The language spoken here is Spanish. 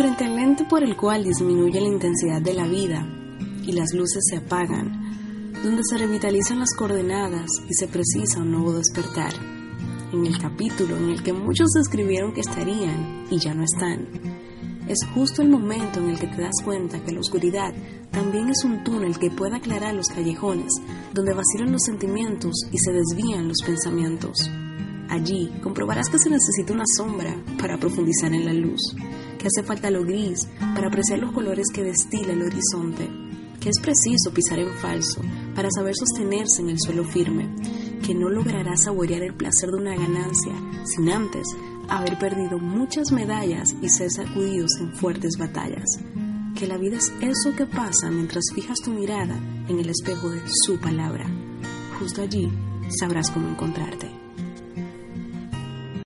Frente al lente por el cual disminuye la intensidad de la vida y las luces se apagan, donde se revitalizan las coordenadas y se precisa un nuevo despertar. En el capítulo en el que muchos escribieron que estarían y ya no están, es justo el momento en el que te das cuenta que la oscuridad también es un túnel que puede aclarar los callejones, donde vacilan los sentimientos y se desvían los pensamientos. Allí comprobarás que se necesita una sombra para profundizar en la luz, que hace falta lo gris para apreciar los colores que destila el horizonte, que es preciso pisar en falso para saber sostenerse en el suelo firme, que no logrará saborear el placer de una ganancia sin antes haber perdido muchas medallas y ser sacudidos en fuertes batallas, que la vida es eso que pasa mientras fijas tu mirada en el espejo de su palabra. Justo allí sabrás cómo encontrarte.